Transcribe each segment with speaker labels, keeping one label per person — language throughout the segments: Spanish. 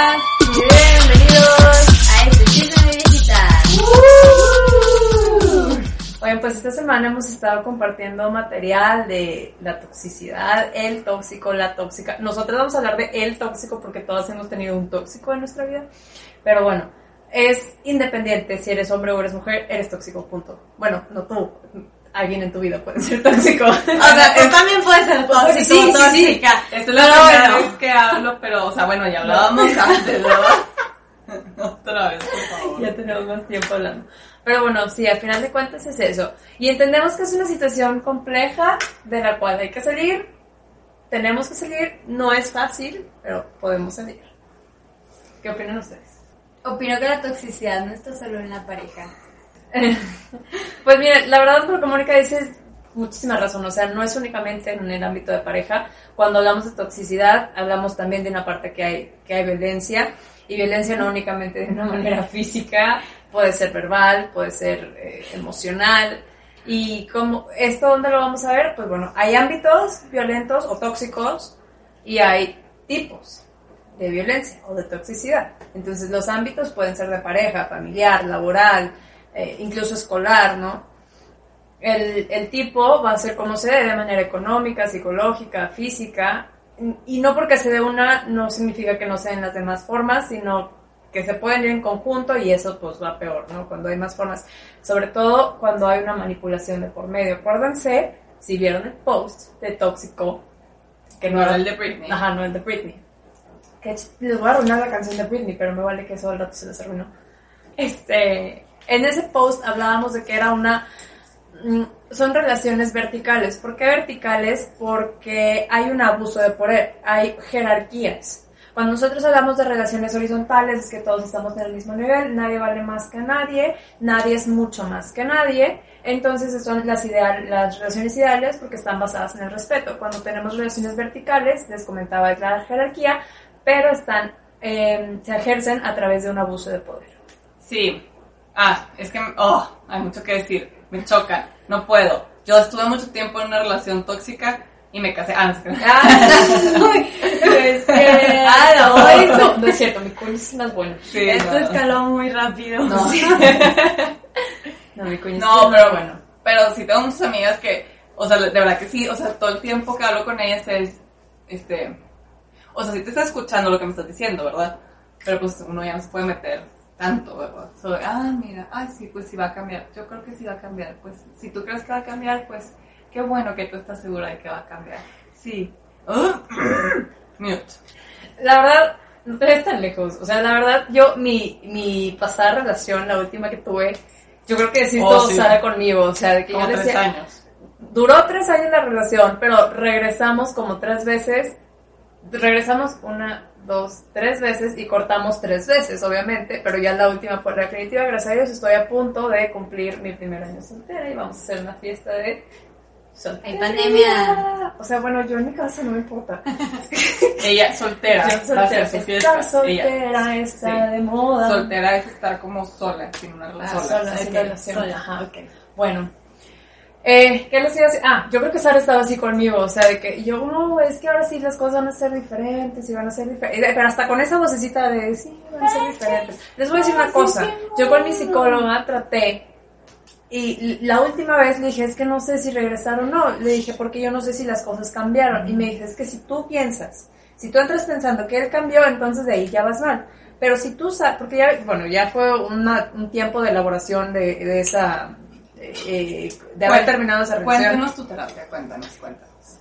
Speaker 1: Bienvenidos a este chisme digital. Bueno, pues esta semana hemos estado compartiendo material de la toxicidad, el tóxico, la tóxica. Nosotros vamos a hablar de el tóxico porque todos hemos tenido un tóxico en nuestra vida. Pero bueno, es independiente si eres hombre o eres mujer, eres tóxico, punto. Bueno, no tú, alguien en tu vida puede ser tóxico.
Speaker 2: O sea, tú también puedes ser tóxico,
Speaker 1: Sí, sí, sí.
Speaker 2: tóxica.
Speaker 3: Esta es la
Speaker 2: Pero
Speaker 3: primera
Speaker 2: bueno.
Speaker 3: vez que hablo, pero, o sea, bueno, ya hablábamos antes, ¿verdad? Otra vez, por favor.
Speaker 1: ya tenemos más tiempo hablando. Pero bueno, sí, al final de cuentas es eso. Y entendemos que es una situación compleja de la cual hay que salir. Tenemos que salir. No es fácil, pero podemos salir. ¿Qué opinan ustedes?
Speaker 2: Opino que la toxicidad no está solo en la pareja.
Speaker 1: Pues mira, la verdad lo que Mónica dice es muchísima razón, o sea, no es únicamente en el ámbito de pareja. Cuando hablamos de toxicidad, hablamos también de una parte que hay, que hay violencia, y violencia no únicamente de una manera física, puede ser verbal, puede ser eh, emocional. Y como esto, ¿dónde lo vamos a ver? Pues bueno, hay ámbitos violentos o tóxicos y hay tipos de violencia o de toxicidad. Entonces los ámbitos pueden ser de pareja, familiar, laboral, eh, incluso escolar, ¿no? El, el tipo va a ser como se dé, de manera económica, psicológica, física, y no porque se dé una no significa que no sean las demás formas, sino que se pueden ir en conjunto y eso pues va peor, ¿no? Cuando hay más formas, sobre todo cuando hay una manipulación de por medio. Acuérdense, si vieron el post de Tóxico, que
Speaker 3: No era el de Britney.
Speaker 1: Ajá, no el de Britney. Que les voy a arruinar la canción de Britney, pero me vale que eso al rato se les arruinó. Este, en ese post hablábamos de que era una mm, son relaciones verticales. ¿Por qué verticales? Porque hay un abuso de poder, hay jerarquías. Cuando nosotros hablamos de relaciones horizontales es que todos estamos en el mismo nivel, nadie vale más que nadie, nadie es mucho más que nadie. Entonces son las, ideal, las relaciones ideales porque están basadas en el respeto. Cuando tenemos relaciones verticales, les comentaba de la jerarquía, pero están, eh, se ejercen a través de un abuso de poder.
Speaker 3: Sí. Ah, es que, oh, hay mucho que decir. Me choca. No puedo. Yo estuve mucho tiempo en una relación tóxica y me casé. Ah, no, es que-
Speaker 1: Este,
Speaker 2: Ah, no.
Speaker 1: no, no es cierto, mi cuño es más bueno.
Speaker 3: Sí,
Speaker 2: Esto
Speaker 3: no.
Speaker 2: escaló muy rápido.
Speaker 1: No, no mi cuño
Speaker 3: No, pero bueno. Pero sí tengo muchas amigas que, o sea, de verdad que sí, o sea, todo el tiempo que hablo con ellas es, este, o sea, sí te está escuchando lo que me estás diciendo, ¿verdad? Pero pues uno ya no se puede meter tanto, ¿verdad? Sobre, ah, mira, ay, sí, pues sí va a cambiar. Yo creo que sí va a cambiar. Pues si tú crees que va a cambiar, pues qué bueno que tú estás segura de que va a cambiar. Sí. Ah, Mute.
Speaker 1: La verdad, no te ves tan lejos. O sea, la verdad, yo, mi, mi pasada relación, la última que tuve, yo creo que sí
Speaker 3: Oh,
Speaker 1: todo
Speaker 3: sí.
Speaker 1: sale conmigo. O sea, de que
Speaker 3: Como
Speaker 1: yo
Speaker 3: tres
Speaker 1: decía,
Speaker 3: años.
Speaker 1: duró tres años la relación, pero regresamos como tres veces. Regresamos una, dos, tres veces y cortamos tres veces, obviamente, pero ya la última fue la definitiva. Gracias a Dios estoy a punto de cumplir mi primer año soltera y vamos a hacer una fiesta de soltera.
Speaker 2: Hay pandemia.
Speaker 1: O sea, bueno, yo en mi casa no me importa.
Speaker 3: Ella soltera.
Speaker 1: Yo soltera,
Speaker 3: su fiesta.
Speaker 1: estar soltera
Speaker 3: Ella.
Speaker 1: está
Speaker 3: Sí.
Speaker 1: de moda.
Speaker 3: Soltera es estar como sola, sin una
Speaker 1: Ah,
Speaker 3: relación.
Speaker 1: sola,
Speaker 2: ok,
Speaker 1: sin relación.
Speaker 2: sola.
Speaker 1: Ajá, ok. Bueno. Eh, ¿Qué les iba a decir? Ah, yo creo que Sara estaba así conmigo, o sea, de que yo, no, es que ahora sí las cosas van a ser diferentes y van a ser diferentes, pero hasta con esa vocecita de, sí, van a ser diferentes. Les voy a decir una cosa, yo con mi psicóloga traté y la última vez le dije, es que no sé si regresar o no, le dije, porque yo no sé si las cosas cambiaron, y me dice, es que si tú piensas, si tú entras pensando que él cambió, entonces de ahí ya vas mal. Pero si tú sabes, porque ya, bueno, ya fue una- un tiempo de elaboración de, de esa, eh, de haber terminado esa relación.
Speaker 3: Cuéntanos tu terapia, cuéntanos, cuéntanos.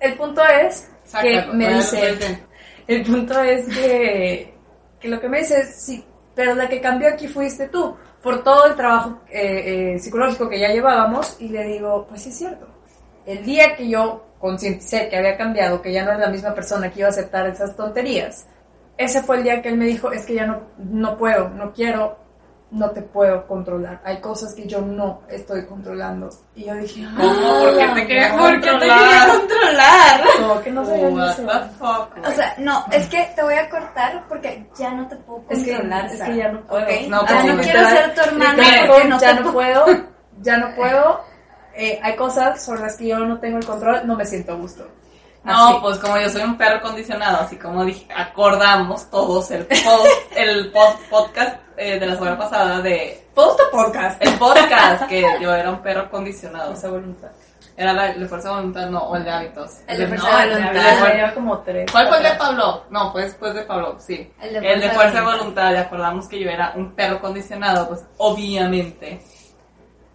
Speaker 1: El punto es que
Speaker 3: Sácalo,
Speaker 1: me
Speaker 3: voy a-
Speaker 1: dice, el punto es que, que lo que me dice es, sí, pero la que cambió aquí fuiste tú, por todo el trabajo eh, eh, psicológico que ya llevábamos, y le digo, pues sí es cierto. El día que yo concienticé que había cambiado, que ya no era la misma persona que iba a aceptar esas tonterías, ese fue el día que él me dijo, es que ya no, no puedo, no quiero, no te puedo controlar. Hay cosas que yo no estoy controlando. Y yo dije,
Speaker 3: ¿Cómo? ¿Por qué te quería
Speaker 2: ¿Por qué te
Speaker 3: controlar?
Speaker 2: quería controlar?
Speaker 1: ¿cómo que no
Speaker 3: What the fuck,
Speaker 2: O sea, no, es que te voy a cortar porque ya no te puedo
Speaker 1: Es que,
Speaker 2: controlar.
Speaker 1: es que ya no puedo.
Speaker 2: ¿ok?
Speaker 3: No, pues,
Speaker 2: no
Speaker 3: sí,
Speaker 2: quiero ser tu hermana porque no
Speaker 1: ya
Speaker 2: te
Speaker 1: no puedo, ya no puedo. Eh, hay cosas sobre las que yo no tengo el control, no me siento a gusto.
Speaker 3: No,
Speaker 1: Así.
Speaker 3: pues como yo soy un perro condicionado, así como dije, acordamos todos el, post, el post- podcast eh, de la semana pasada de
Speaker 1: Post podcast.
Speaker 3: el podcast que yo era un perro condicionado.
Speaker 1: Esa voluntad.
Speaker 3: Era la, de fuerza de voluntad, no, o el de hábitos.
Speaker 2: El de
Speaker 3: no,
Speaker 2: fuerza de
Speaker 3: el
Speaker 2: voluntad.
Speaker 3: el de
Speaker 1: como tres.
Speaker 3: ¿Cuál fue el de. Pablo? No, fue después de Pablo, sí.
Speaker 2: El de
Speaker 3: El de
Speaker 2: fuerza de
Speaker 3: fuerza de
Speaker 2: voluntad.
Speaker 3: y acordamos que yo era un perro condicionado, pues obviamente.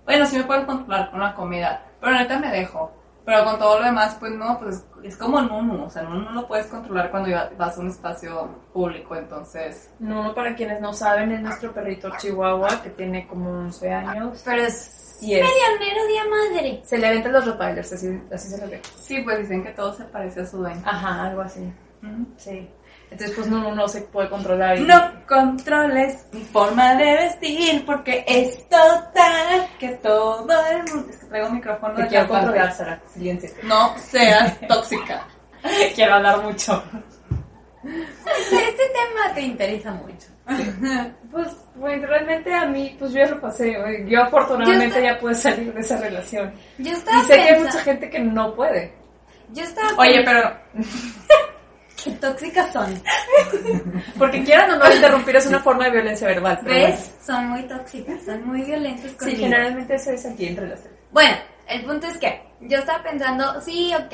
Speaker 3: Bueno, sí me pueden controlar con la comida, pero neta me dejo. Pero con todo lo demás, pues no, pues es como Nunu, o sea, Nunu no lo puedes controlar cuando vas a un espacio público, entonces...
Speaker 1: No, para quienes no saben, es nuestro perrito chihuahua que tiene como 11 años.
Speaker 2: Pero es
Speaker 1: Y es.
Speaker 2: medianero día madre.
Speaker 1: Se le aventan los rottweilers, así, así se lo ve.
Speaker 3: Sí, pues dicen que todo se parece a su dueño.
Speaker 1: Ajá, algo así. Sí. Entonces, pues no, no se puede controlar. y-
Speaker 3: No controles mi forma de vestir porque es total que todo el mundo... Es que traigo un micrófono
Speaker 1: Te
Speaker 3: de
Speaker 1: quiero controlar, Sara. Silencio.
Speaker 3: No seas tóxica.
Speaker 1: Quiero hablar mucho.
Speaker 2: Este, este tema te interesa mucho.
Speaker 1: Pues, pues realmente a mí, pues yo ya lo pasé. Yo afortunadamente
Speaker 2: Yo
Speaker 1: ya pude salir de esa relación.
Speaker 2: Yo estaba
Speaker 1: Y sé que hay mucha gente que no puede.
Speaker 2: Yo estaba
Speaker 3: Oye, pero
Speaker 2: Qué tóxicas son.
Speaker 1: Porque quieran o no interrumpir es una forma de violencia verbal.
Speaker 2: ¿Ves? Son muy tóxicas, son muy violentas
Speaker 1: bueno. Sí,
Speaker 2: conmigo.
Speaker 1: generalmente eso es aquí entre las tres.
Speaker 2: Bueno, el punto es que yo estaba pensando, sí, ok,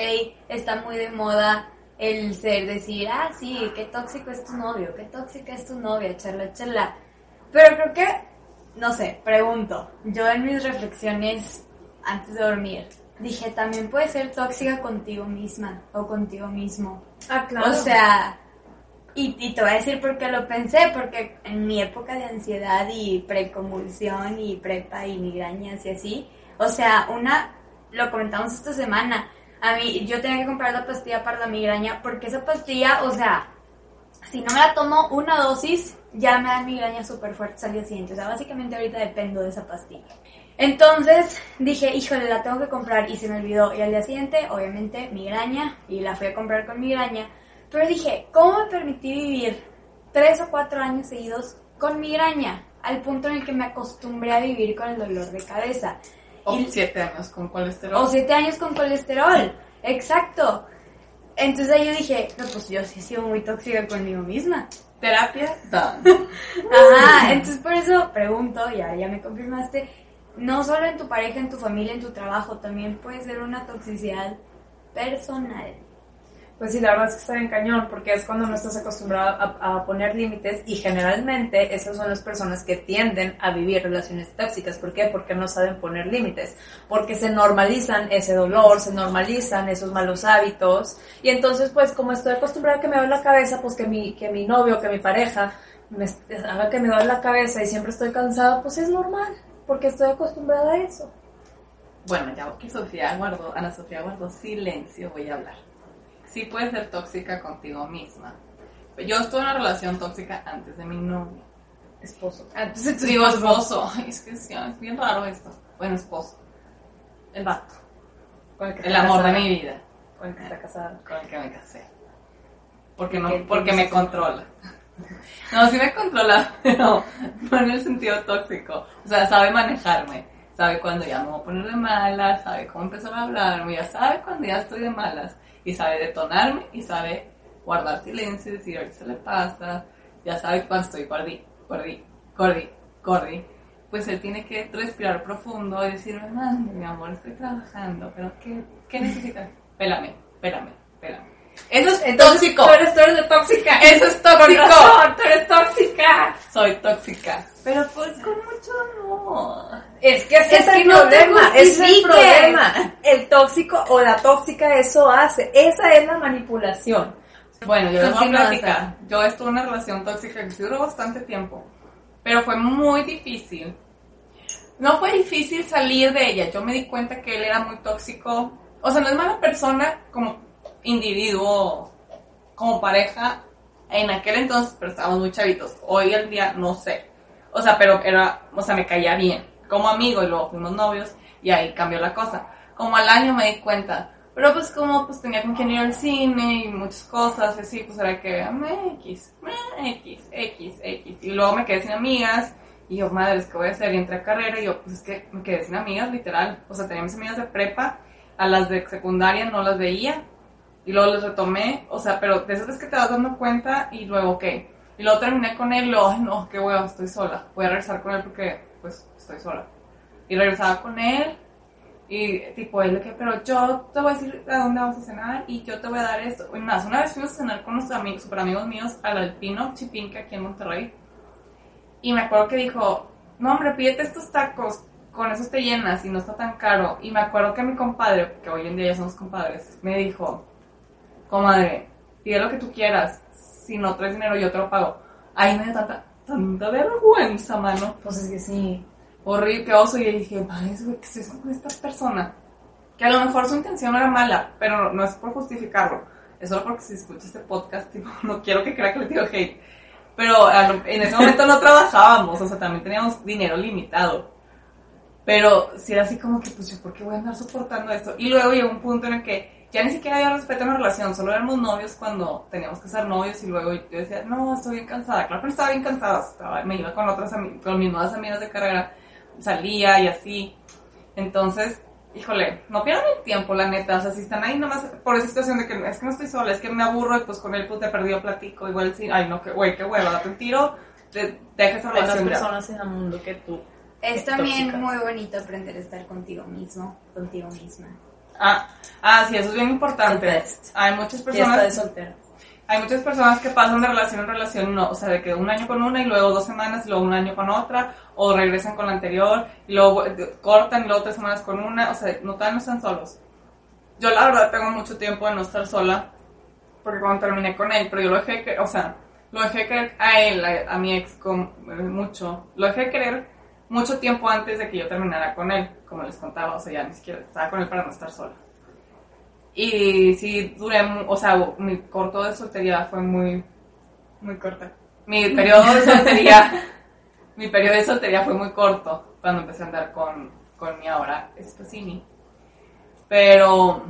Speaker 2: está muy de moda el ser, decir, ah, sí, qué tóxico es tu novio, qué tóxica es tu novia, charla, charla. Pero creo que, no sé, pregunto, yo en mis reflexiones antes de dormir, dije, también puedes ser tóxica contigo misma o contigo mismo.
Speaker 1: Ah,
Speaker 2: O sea, y, y te voy a decir por qué lo pensé, porque en mi época de ansiedad y preconvulsión y prepa y migrañas y así, o sea, una, lo comentamos esta semana, a mí, yo tenía que comprar la pastilla para la migraña, porque esa pastilla, o sea, si no me la tomo una dosis, ya me da migraña súper fuerte al día siguiente. O sea, básicamente ahorita dependo de esa pastilla. Entonces dije, híjole, la tengo que comprar y se me olvidó. Y al día siguiente, obviamente, migraña y la fui a comprar con migraña. Pero dije, ¿cómo me permití vivir tres o cuatro años seguidos con migraña? Al punto en el que me acostumbré a vivir con el dolor de cabeza.
Speaker 3: o
Speaker 2: Y-
Speaker 3: siete años con colesterol.
Speaker 2: o siete años con colesterol. Exacto. Entonces ahí yo dije, no, pues yo sí he sido muy tóxica conmigo misma.
Speaker 3: Terapia, done.
Speaker 2: Ajá, entonces por eso pregunto, ya, ya me confirmaste, no solo en tu pareja, en tu familia, en tu trabajo, también puede ser una toxicidad personal.
Speaker 1: Pues sí, la verdad es que está bien cañón, porque es cuando no estás acostumbrado a, poner límites y generalmente esas son las personas que tienden a vivir relaciones tóxicas. ¿Por qué? Porque no saben poner límites, porque se normalizan ese dolor, se normalizan esos malos hábitos y entonces pues como estoy acostumbrada a que me duele la cabeza, pues que mi, que mi novio, que mi pareja me haga que me duele la cabeza y siempre estoy cansada, pues es normal, porque estoy acostumbrada a eso.
Speaker 3: Bueno, ya que Sofía guardó, Ana Sofía guardó silencio, voy a hablar. Sí puedes ser tóxica contigo misma. Yo estuve en una relación tóxica antes de mi novio.
Speaker 1: Esposo.
Speaker 2: Entonces
Speaker 3: Digo esposo. Ay, es que sí, es bien raro esto. Bueno, esposo. El vato.
Speaker 1: Con el, que
Speaker 3: El amor de
Speaker 1: casada,
Speaker 3: mi vida.
Speaker 1: Con el que está casada.
Speaker 3: Con el que me casé. Porque no,
Speaker 1: ¿Qué
Speaker 3: porque me controla. No, sí me controla, pero no en el sentido tóxico. O sea, sabe manejarme. Sabe cuando ya me voy a poner de malas, sabe cómo empezar a hablarme, ya sabe cuando ya estoy de malas. Y sabe detonarme y sabe guardar silencio y decir, ahorita se le pasa. Ya sabe cuando estoy gordi, gordi, gordi, gordi. Pues él tiene que respirar profundo y decirme, mami, mi amor, estoy trabajando, pero ¿qué, qué necesitas? Pélame, pélame, pélame. Eso es
Speaker 1: Entonces,
Speaker 3: tóxico.
Speaker 1: Tú eres, tú eres de tóxica.
Speaker 3: Eso es tóxico.
Speaker 1: razón, tú eres tóxica.
Speaker 3: Soy tóxica. Pero pues con mucho amor.
Speaker 1: Es que ese
Speaker 2: Es
Speaker 1: es, el problema. Es el problema. El tóxico o la tóxica eso hace. Esa es la manipulación.
Speaker 3: Bueno, yo les voy a platicar. Yo estuve en una relación tóxica que duró bastante tiempo. Pero fue muy difícil. No fue difícil salir de ella. Yo me di cuenta que él era muy tóxico. o sea, no es mala persona como individuo, como pareja, en aquel entonces, pero estábamos muy chavitos. Hoy en día no sé. O sea, pero era, o sea, me caía bien. Como amigo y luego fuimos novios y ahí cambió la cosa. Como al año me di cuenta. Pero pues como pues tenía con quien ir al cine y muchas cosas, así, pues era que me X, me X, X, X. Y luego me quedé sin amigas y yo, madre, ¿qué voy a hacer? Y entré a carrera y yo, pues es que me quedé sin amigas, literal. O sea, tenía mis amigas de prepa, a las de secundaria no las veía y luego les retomé, o sea, pero de esas veces que te vas dando cuenta y luego, ¿qué? Y luego terminé con él luego, no, qué huevo, estoy sola. Voy a regresar con él porque, pues, estoy sola. Y regresaba con él y, tipo, él de que, pero yo te voy a decir a dónde vamos a cenar y yo te voy a dar esto. Más, una vez fuimos a cenar con nuestros amigos, super amigos míos al Alpino Chipinque aquí en Monterrey. Y me acuerdo que dijo, no, hombre, pídete estos tacos, con esos te llenas y no está tan caro. Y me acuerdo que mi compadre, que hoy en día ya somos compadres, me dijo, comadre, pide lo que tú quieras. Si no traes dinero, yo te lo pago. Ahí me dio tanta, tanta vergüenza, mano.
Speaker 1: Pues es que sí.
Speaker 3: Horrible, qué oso. Y dije, madre, güey, ¿qué es con esta persona? Que a lo mejor su intención era mala, pero no, es por justificarlo. Es solo porque si escucha este podcast, tipo, no quiero que crea que le tiro hate. Pero en ese momento no trabajábamos, o sea, también teníamos dinero limitado. Pero si era así como que, pues yo, ¿por qué voy a andar soportando esto? Y luego llegó un punto en el que ya ni siquiera había respeto en la relación, solo éramos novios cuando teníamos que ser novios y luego yo decía, no, estoy bien cansada. Claro que estaba bien cansada, estaba, me iba con otras con mis nuevas amigas de carrera, salía y así. Entonces, híjole, no pierdan el tiempo, la neta. O sea, si están ahí nomás por esa situación de que es que no estoy sola, es que me aburro y pues con él pues te perdido platico, igual sí, ay no, que güey, qué hueva, date un tiro, te, deja esa relación.
Speaker 1: Hay personas en el mundo que tú.
Speaker 2: Es también muy bonito aprender a estar contigo mismo, contigo misma.
Speaker 3: Ah, ah, sí, eso es bien importante. Hay muchas personas. Hay muchas personas que pasan de relación en relación, no, o sea, de que un año con una y luego dos semanas y luego un año con otra, o regresan con la anterior y luego cortan y luego tres semanas con una, o sea, no, no están solos. Yo la verdad tengo mucho tiempo de no estar sola, porque cuando terminé con él, pero yo lo dejé, que, o sea, lo dejé querer a él, a, mi ex, con, eh, mucho, lo dejé querer mucho tiempo antes de que yo terminara con él, como les contaba, o sea, ya ni siquiera estaba con él para no estar sola. Y sí, duré, o sea, mi corto de soltería fue muy, muy corta. Mi periodo de soltería, mi periodo de soltería fue muy corto cuando empecé a andar con, con mi ahora esposini. Pero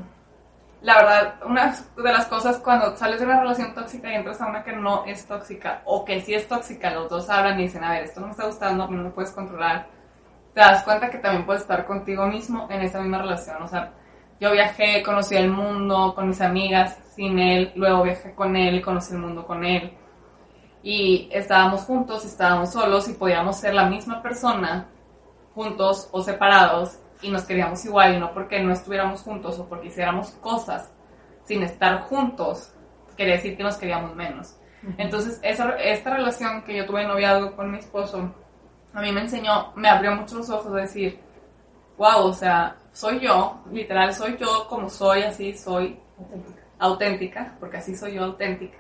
Speaker 3: la verdad, una de las cosas cuando sales de una relación tóxica y entras a una que no es tóxica, o que sí es tóxica, los dos hablan y dicen, a ver, esto no me está gustando, no lo puedes controlar, te das cuenta que también puedes estar contigo mismo en esa misma relación. O sea, yo viajé, conocí el mundo con mis amigas sin él, luego viajé con él, conocí el mundo con él. Y estábamos juntos, estábamos solos y podíamos ser la misma persona juntos o separados y nos queríamos igual y no porque no estuviéramos juntos o porque hiciéramos cosas sin estar juntos, quería decir que nos queríamos menos. Entonces, esa, esta relación que yo tuve en noviazgo con mi esposo, a mí me enseñó, me abrió mucho los ojos de decir, wow, o sea, soy yo, literal, soy yo como soy, así soy auténtica, auténtica porque así soy yo auténtica.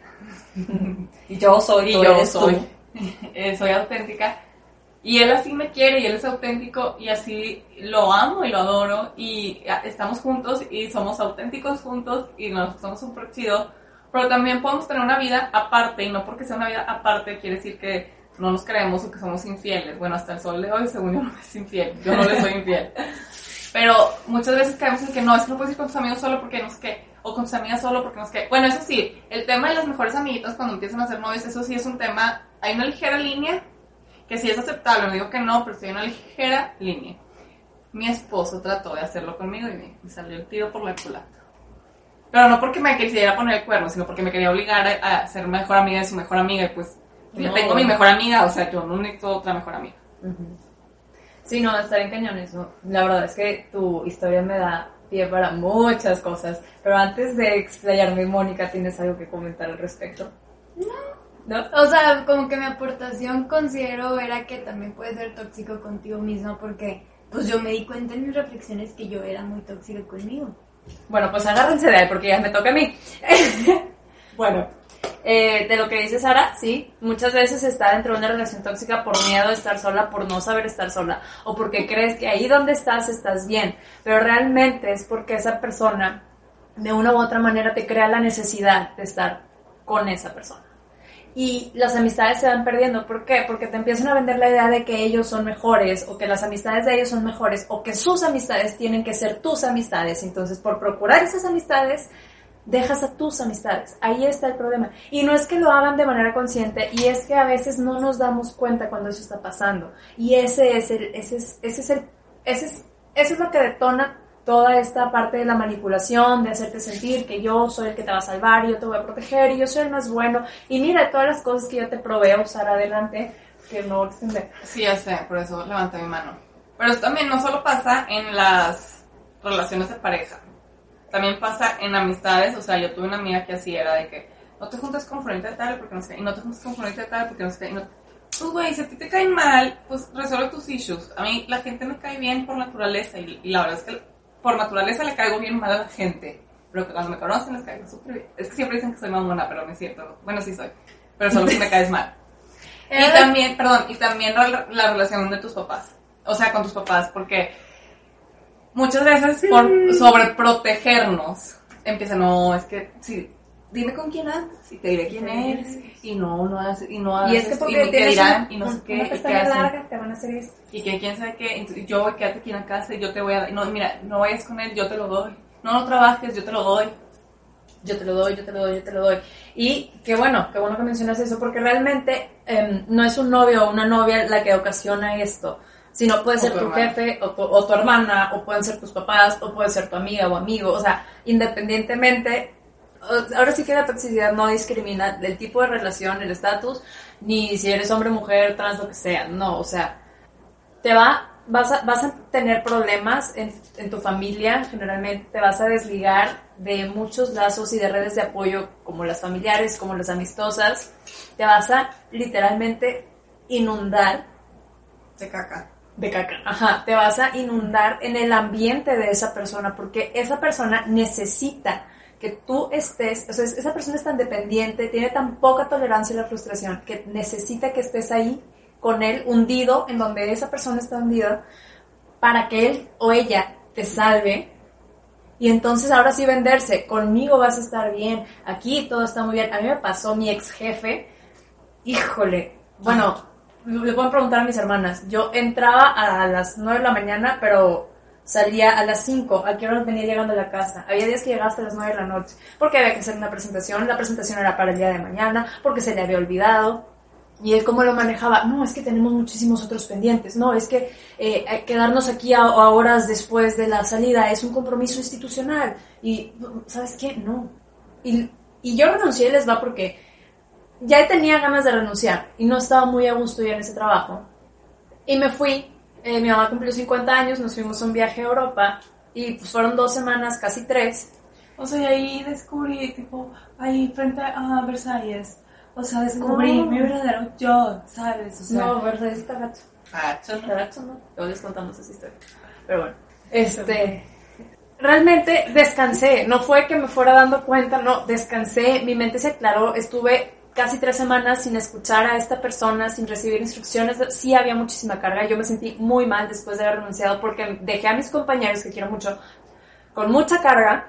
Speaker 1: y yo soy,
Speaker 3: y yo soy, eh, soy auténtica y él así me quiere y él es auténtico y así lo amo y lo adoro y estamos juntos y somos auténticos juntos y nos somos un chido. Pero también podemos tener una vida aparte y no porque sea una vida aparte quiere decir que no nos creemos o que somos infieles. Bueno, hasta el sol de hoy, según yo, no es infiel. Yo no le soy infiel. Pero muchas veces caemos en que no, es que no puedes ir con tus amigos solo porque no sé qué, o con tus amigas solo porque no sé qué. Bueno, eso sí, el tema de las mejores amiguitas cuando empiezan a ser novios, eso sí es un tema, hay una ligera línea que sí es aceptable, no digo que no, pero sí hay una ligera línea. Mi esposo trató de hacerlo conmigo y me, salió el tiro por la culata. Pero no porque me quisiera poner el cuerno, sino porque me quería obligar a, ser mejor amiga de su mejor amiga y pues yo tengo mi mejor amiga, o sea, yo no necesito otra mejor amiga.
Speaker 1: Sí, no, estar en cañón eso. La verdad es que tu historia me da pie para muchas cosas. Pero antes de explayarme, Mónica, ¿tienes algo que comentar al respecto?
Speaker 2: No. ¿No? O sea, como que mi aportación considero era que también puede ser tóxico contigo mismo porque pues yo me di cuenta en mis reflexiones que yo era muy tóxica conmigo.
Speaker 1: Bueno, pues agárrense de ahí porque ya me toca a mí. bueno, eh, de lo que dice Sara, sí, muchas veces está dentro de una relación tóxica por miedo de estar sola, por no saber estar sola, o porque crees que ahí donde estás estás bien, pero realmente es porque esa persona de una u otra manera te crea la necesidad de estar con esa persona. Y las amistades se van perdiendo. ¿Por qué? Porque te empiezan a vender la idea de que ellos son mejores, o que las amistades de ellos son mejores, o que sus amistades tienen que ser tus amistades. Entonces, por procurar esas amistades, dejas a tus amistades. Ahí está el problema. Y no es que lo hagan de manera consciente, y es que a veces no nos damos cuenta cuando eso está pasando. Y ese es el, ese es, ese es el, ese es, eso es lo que detona toda esta parte de la manipulación, de hacerte sentir que yo soy el que te va a salvar y yo te voy a proteger y yo soy el más bueno. Y mira todas las cosas que yo te proveo, usar adelante, que no extender.
Speaker 3: Sí, ya sé, por eso levanté mi mano. Pero esto también no solo pasa en las relaciones de pareja también pasa en amistades, o sea, yo tuve una amiga que así era de que no te juntas con fulanita de tal porque no sé, y no te juntas con fulanita de tal porque no sé, y no, pues güey, si a ti te caen mal, pues resuelve tus issues. A mí la gente me cae bien por naturaleza y, la verdad es que por naturaleza le caigo bien mal a la gente, pero cuando me conocen les caigo súper bien. Es que siempre dicen que soy mamona, pero no es cierto. Bueno, sí soy, pero solo si me caes mal. Y también, perdón, y también la, la relación de tus papás. O sea, con tus papás, porque muchas veces por sobreprotegernos empiezan, no, es que sí, dime con quién andas y te diré quién eres y no, no haces, y no haces,
Speaker 1: Y es que
Speaker 3: y
Speaker 1: porque
Speaker 3: que
Speaker 1: tienes
Speaker 3: dirán y no sé qué,
Speaker 1: una
Speaker 3: y
Speaker 1: pestaña
Speaker 3: hacen.
Speaker 1: larga, te van a hacer esto.
Speaker 3: Y que quién sabe qué, entonces, yo voy, quédate aquí en la casa y yo te voy a no, mira, no vayas con él, yo te lo doy. No, no trabajes, yo te lo doy.
Speaker 1: yo te lo doy, yo te lo doy, yo te lo doy. Y qué bueno, qué bueno que mencionas eso, porque realmente em, no es un novio o una novia la que ocasiona esto, sino puede
Speaker 3: O
Speaker 1: ser
Speaker 3: tu
Speaker 1: tu,
Speaker 3: hermana.
Speaker 1: jefe o tu, o tu hermana, o pueden ser tus papás, o puede ser tu amiga o amigo, o sea, independientemente, o- ahora sí que la toxicidad no discrimina del tipo de relación, el estatus, ni si eres hombre, mujer, trans, lo que sea, no, o sea, te va, vas a, vas a tener problemas en, en tu familia, generalmente te vas a desligar de muchos lazos y de redes de apoyo, como las familiares, como las amistosas, te vas a literalmente inundar
Speaker 3: De caca.
Speaker 1: de caca, ajá, te vas a inundar en el ambiente de esa persona, porque esa persona necesita que tú estés, o sea, esa persona es tan dependiente, tiene tan poca tolerancia a la frustración, que necesita que estés ahí con él hundido en donde esa persona está hundida, para que él o ella te salve. Y entonces ahora sí venderse, conmigo vas a estar bien, aquí todo está muy bien. A mí me pasó mi ex jefe, híjole, bueno, le pueden preguntar a mis hermanas. Yo entraba a las 9 de la mañana, pero salía a las 5. ¿A qué hora venía llegando a la casa? Había días que llegaba hasta las 9 de la noche, porque había que hacer una presentación. La presentación era para el día de mañana, porque se le había olvidado. Y él cómo lo manejaba, no, es que tenemos muchísimos otros pendientes, no, es que eh, quedarnos aquí a, a horas después de la salida es un compromiso institucional. Y, ¿sabes qué? No. Y, y yo renuncié, les va porque ya tenía ganas de renunciar y no estaba muy a gusto ya en ese trabajo. Y me fui, eh, mi mamá cumplió 50 años, nos fuimos a un viaje a Europa y pues fueron dos semanas, casi tres.
Speaker 3: O sea, y ahí descubrí, tipo, ahí frente a Versalles, o sea, descubrí
Speaker 1: No.
Speaker 3: mi verdadero yo, ¿sabes? O sea,
Speaker 1: No, verdad, está gacho.
Speaker 3: ah, yo no-
Speaker 1: gacho, ¿no? Luego les contamos esa historia. Pero bueno, este... Realmente descansé, no fue que me fuera dando cuenta, no, descansé, mi mente se aclaró, estuve casi tres semanas sin escuchar a esta persona, sin recibir instrucciones, sí había muchísima carga, yo me sentí muy mal después de haber renunciado porque dejé a mis compañeros, que quiero mucho, con mucha carga,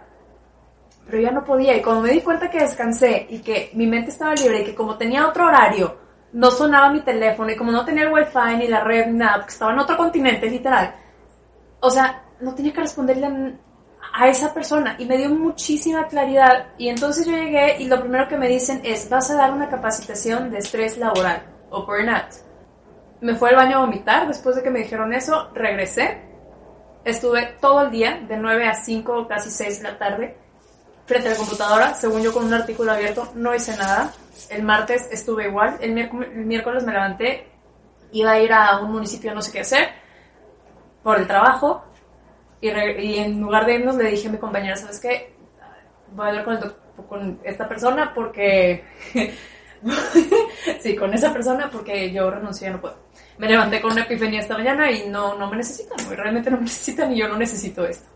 Speaker 1: pero ya no podía. Y cuando me di cuenta que descansé y que mi mente estaba libre y que como tenía otro horario, no sonaba mi teléfono y como no tenía el wifi ni la red ni nada, porque estaba en otro continente literal, o sea, no tenía que responderle a esa persona y me dio muchísima claridad. Y entonces yo llegué y lo primero que me dicen es vas a dar una capacitación de estrés laboral o burnout. Me fue al baño a vomitar. Después de que me dijeron eso, regresé, estuve todo el día de 9 a 5 casi 6 de la tarde frente a la computadora, según yo con un artículo abierto, no hice nada. El martes estuve igual, el miércoles me levanté, iba a ir a un municipio no sé qué hacer por el trabajo y, re- y en lugar de irnos le dije a mi compañera, ¿sabes qué? Voy a hablar con, el con esta persona porque... sí, con esa persona porque yo renuncié, no puedo. Me levanté con una epifanía esta mañana y no, no me necesitan, realmente no me necesitan y yo no necesito esto.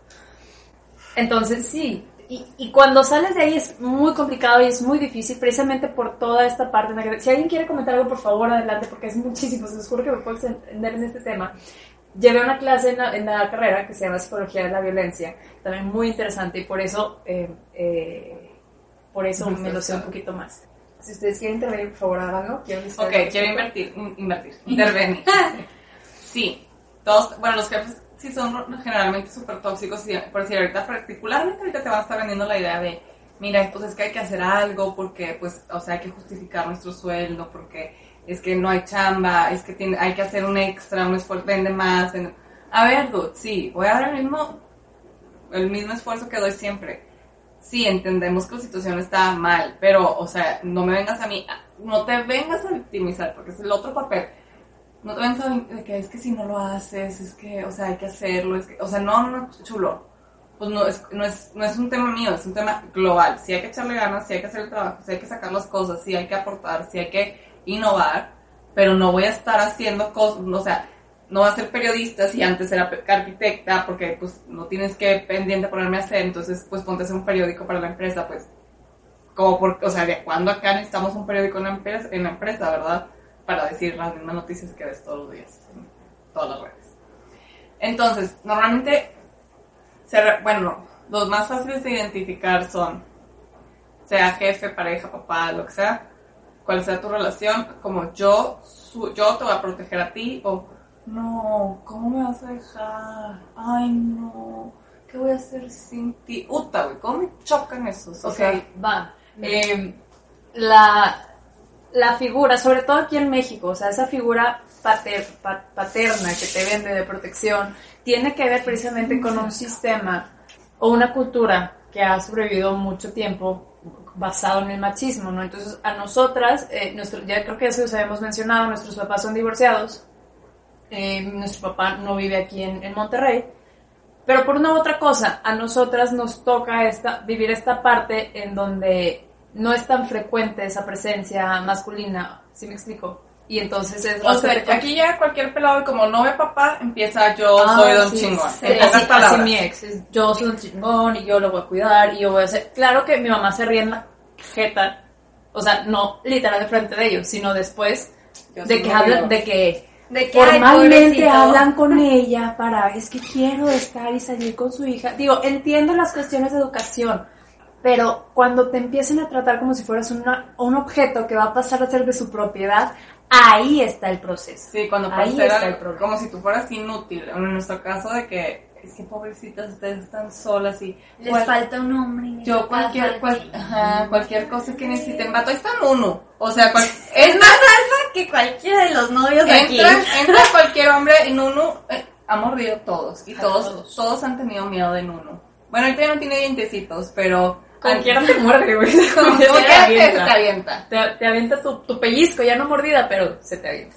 Speaker 1: Entonces sí, y, y cuando sales de ahí es muy complicado y es muy difícil, precisamente por toda esta parte. si alguien quiere comentar algo, por favor, adelante, porque es muchísimo, se los juro que me puedo extender en este tema. Llevé una clase en la, en la carrera que se llama Psicología de la Violencia, también muy interesante y por eso, eh, eh, por eso me lo sé un poquito más. Si ustedes quieren intervenir, por favor, háganlo.
Speaker 3: Ok, quiero invertir, in- invertir, intervenir. Sí, todos, bueno, los jefes sí son generalmente súper tóxicos, y por decir ahorita, particularmente ahorita te van a estar vendiendo la idea de, mira, pues es que hay que hacer algo porque, pues, o sea, hay que justificar nuestro sueldo porque es que no hay chamba, es que tiene, hay que hacer un extra, un esfuerzo, vende más. A ver, dude, sí, voy a dar el mismo, el mismo esfuerzo que doy siempre. Sí, entendemos que la situación está mal, pero, o sea, no me vengas a mí, no te vengas a victimizar, porque es el otro papel. No te vengas a de que es que si no lo haces, es que, o sea, hay que hacerlo, es que, o sea, no, no, chulo. Pues no es, no es, no es un tema mío, es un tema global. Si hay que echarle ganas, si hay que hacer el trabajo, si hay que sacar las cosas, si hay que aportar, si hay que innovar, pero no voy a estar haciendo cosas, o sea, no voy a ser periodista si antes era arquitecta, porque pues no tienes que pendiente ponerme a hacer, entonces pues ponte a hacer un periódico para la empresa, pues como porque, o sea, ¿de cuándo acá necesitamos un periódico en la empresa, en la empresa verdad? Para decir las mismas noticias que ves todos los días en todas las redes. Entonces, normalmente, bueno, los más fáciles de identificar son, sea jefe, pareja, papá, lo que sea, cuál sea tu relación, como yo, su- yo te voy a proteger a ti, o no, ¿cómo me vas a dejar? Ay, no, ¿qué voy a hacer sin ti? Uta, güey, ¿cómo me chocan esos? O sea,
Speaker 1: va. Eh, la, la figura, sobre todo aquí en México, o sea, esa figura pater- pa- paterna que te vende de protección, tiene que ver precisamente con un sistema o una cultura que ha sobrevivido mucho tiempo basado en el machismo, ¿no? Entonces, a nosotras, eh, nuestro, ya creo que eso los habíamos mencionado, nuestros papás son divorciados, eh, nuestro papá no vive aquí en, en Monterrey, pero por una u otra cosa, a nosotras nos toca esta, vivir esta parte en donde no es tan frecuente esa presencia masculina, ¿sí me explico? Y entonces es
Speaker 3: o sea, aquí ya cualquier pelado, como no ve papá, empieza yo
Speaker 1: Ah,
Speaker 3: soy don
Speaker 1: sí,
Speaker 3: chingón.
Speaker 1: sí,
Speaker 3: en
Speaker 1: así, mi ex, es, yo soy un chingón y yo lo voy a cuidar y yo voy a hacer... Claro que mi mamá se ríe en la jeta, o sea, no literal de frente de ellos, sino después
Speaker 3: Yo
Speaker 1: de que hablan, de que
Speaker 2: De que,
Speaker 1: formalmente hablan con ella para, es que quiero estar y salir con su hija. Digo, entiendo las cuestiones de educación, pero cuando te empiecen a tratar como si fueras una, un objeto que va a pasar a ser de su propiedad, ahí está el proceso.
Speaker 3: Sí, cuando
Speaker 1: Ahí está el problema.
Speaker 3: como si tú fueras inútil. En nuestro caso de que, es que pobrecitas, ustedes están solas y...
Speaker 2: Les
Speaker 3: cual-
Speaker 2: falta un hombre.
Speaker 3: Yo cualquier, cual- ajá, cualquier cosa que necesiten, vato, ahí está uno. O sea, cual-
Speaker 2: Es más alfa que cualquiera de los novios aquí.
Speaker 3: entra, entra cualquier hombre y Nunu eh, ha mordido todos. Y todos,
Speaker 1: todos.
Speaker 3: todos han tenido miedo de Nunu. Bueno, ahorita ya no tiene dientecitos, pero...
Speaker 1: Como quiera te muerde, güey. Como
Speaker 3: que te avienta.
Speaker 1: Te, te avienta tu, tu pellizco, ya no mordida, pero se te avienta.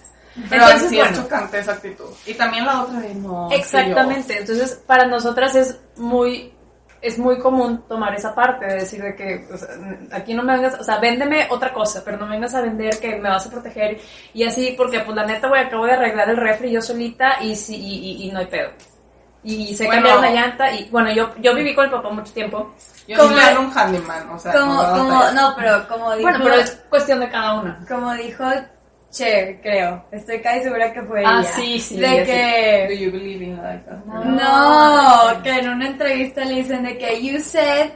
Speaker 3: Pero
Speaker 1: Entonces,
Speaker 3: sí es
Speaker 1: bueno.
Speaker 3: chocante esa actitud. Y también la otra de no.
Speaker 1: Exactamente, entonces para nosotras es muy es muy común tomar esa parte de decir de que o sea, aquí no me vengas, o sea, véndeme otra cosa, pero no me vengas a vender que me vas a proteger y así porque pues la neta, güey, acabo de arreglar el refri yo solita y sí y, y- y no hay pedo. Y se
Speaker 3: Bueno.
Speaker 1: cambiar una llanta y bueno, yo yo viví con el papá mucho tiempo.
Speaker 3: Yo
Speaker 2: Como-
Speaker 3: sí hago un handyman, o sea.
Speaker 2: Como, como, no, pero como dijo,
Speaker 1: Bueno, pero es cuestión de cada una.
Speaker 2: como dijo Cher, creo. Estoy casi segura que fue
Speaker 1: Ah,
Speaker 2: ella.
Speaker 1: sí, sí,
Speaker 2: De que
Speaker 3: Do you believe in life
Speaker 1: No.
Speaker 2: que en una entrevista le dicen de que you said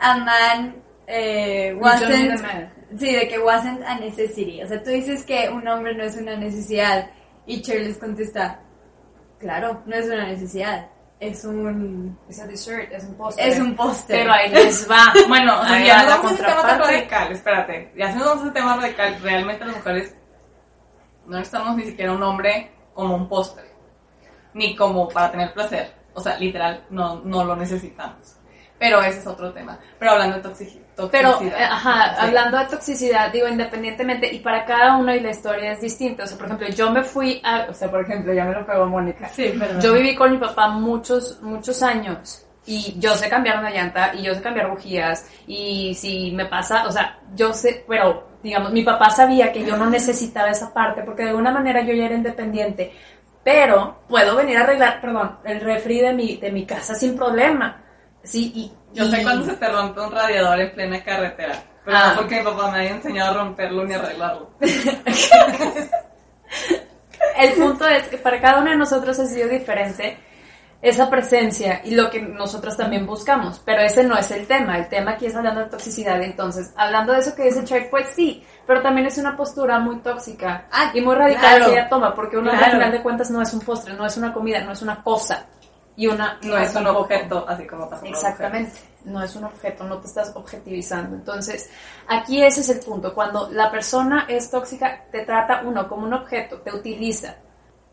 Speaker 2: a man eh, wasn't,
Speaker 1: man.
Speaker 2: sí, de que wasn't a necessity. O sea, tú dices que un hombre no es una necesidad y Cher les contesta, claro, no es una necesidad, es un,
Speaker 1: Es un dessert, es un postre.
Speaker 2: es un póster.
Speaker 1: Pero ahí les va.
Speaker 3: Bueno, o sea, ya
Speaker 1: va
Speaker 3: no
Speaker 1: la
Speaker 3: vamos a ese tema tan radical, espérate. Ya nos vamos a ese tema radical, realmente las mujeres no necesitamos ni siquiera un hombre como un postre, ni como para tener placer. O sea, literal, no, no lo necesitamos. Pero ese es otro tema. Pero hablando de toxi-
Speaker 1: Pero,
Speaker 3: toxicidad.
Speaker 1: eh, ajá,
Speaker 3: Sí.
Speaker 1: hablando de toxicidad, digo, independientemente, y para cada uno y la historia es distinta. O sea, por ejemplo, yo me fui a, o sea, por ejemplo, ya me lo pegó Mónica.
Speaker 2: Sí, perdón.
Speaker 1: Yo viví con mi papá muchos, muchos años. Y yo sé cambiar una llanta, y yo sé cambiar bujías, y si me pasa, o sea, yo sé, pero, digamos, mi papá sabía que yo no necesitaba esa parte, porque de alguna manera yo ya era independiente. Pero puedo venir a arreglar, perdón, el refri de mi, de mi casa sin problema. Sí, y,
Speaker 3: Yo sé cuando se te rompe un radiador en plena carretera. Pero
Speaker 1: Ah.
Speaker 3: no porque mi papá me haya enseñado a romperlo ni a arreglarlo.
Speaker 1: El punto es que para cada uno de nosotros ha sido diferente esa presencia y lo que nosotros también buscamos, pero ese no es el tema, el tema aquí es hablando de toxicidad, entonces, hablando de eso que dice Chuck, pues sí, pero también es una postura muy tóxica
Speaker 2: Ah,
Speaker 1: y muy radical
Speaker 2: claro.
Speaker 1: que ella toma, porque uno
Speaker 2: Claro.
Speaker 1: al final de cuentas no es un postre, no es una comida, no es una cosa, y una
Speaker 3: No es un objeto, así como.
Speaker 1: Exactamente, no es un objeto, no te estás objetivizando. Entonces, aquí ese es el punto. Cuando la persona es tóxica, te trata uno como un objeto, te utiliza.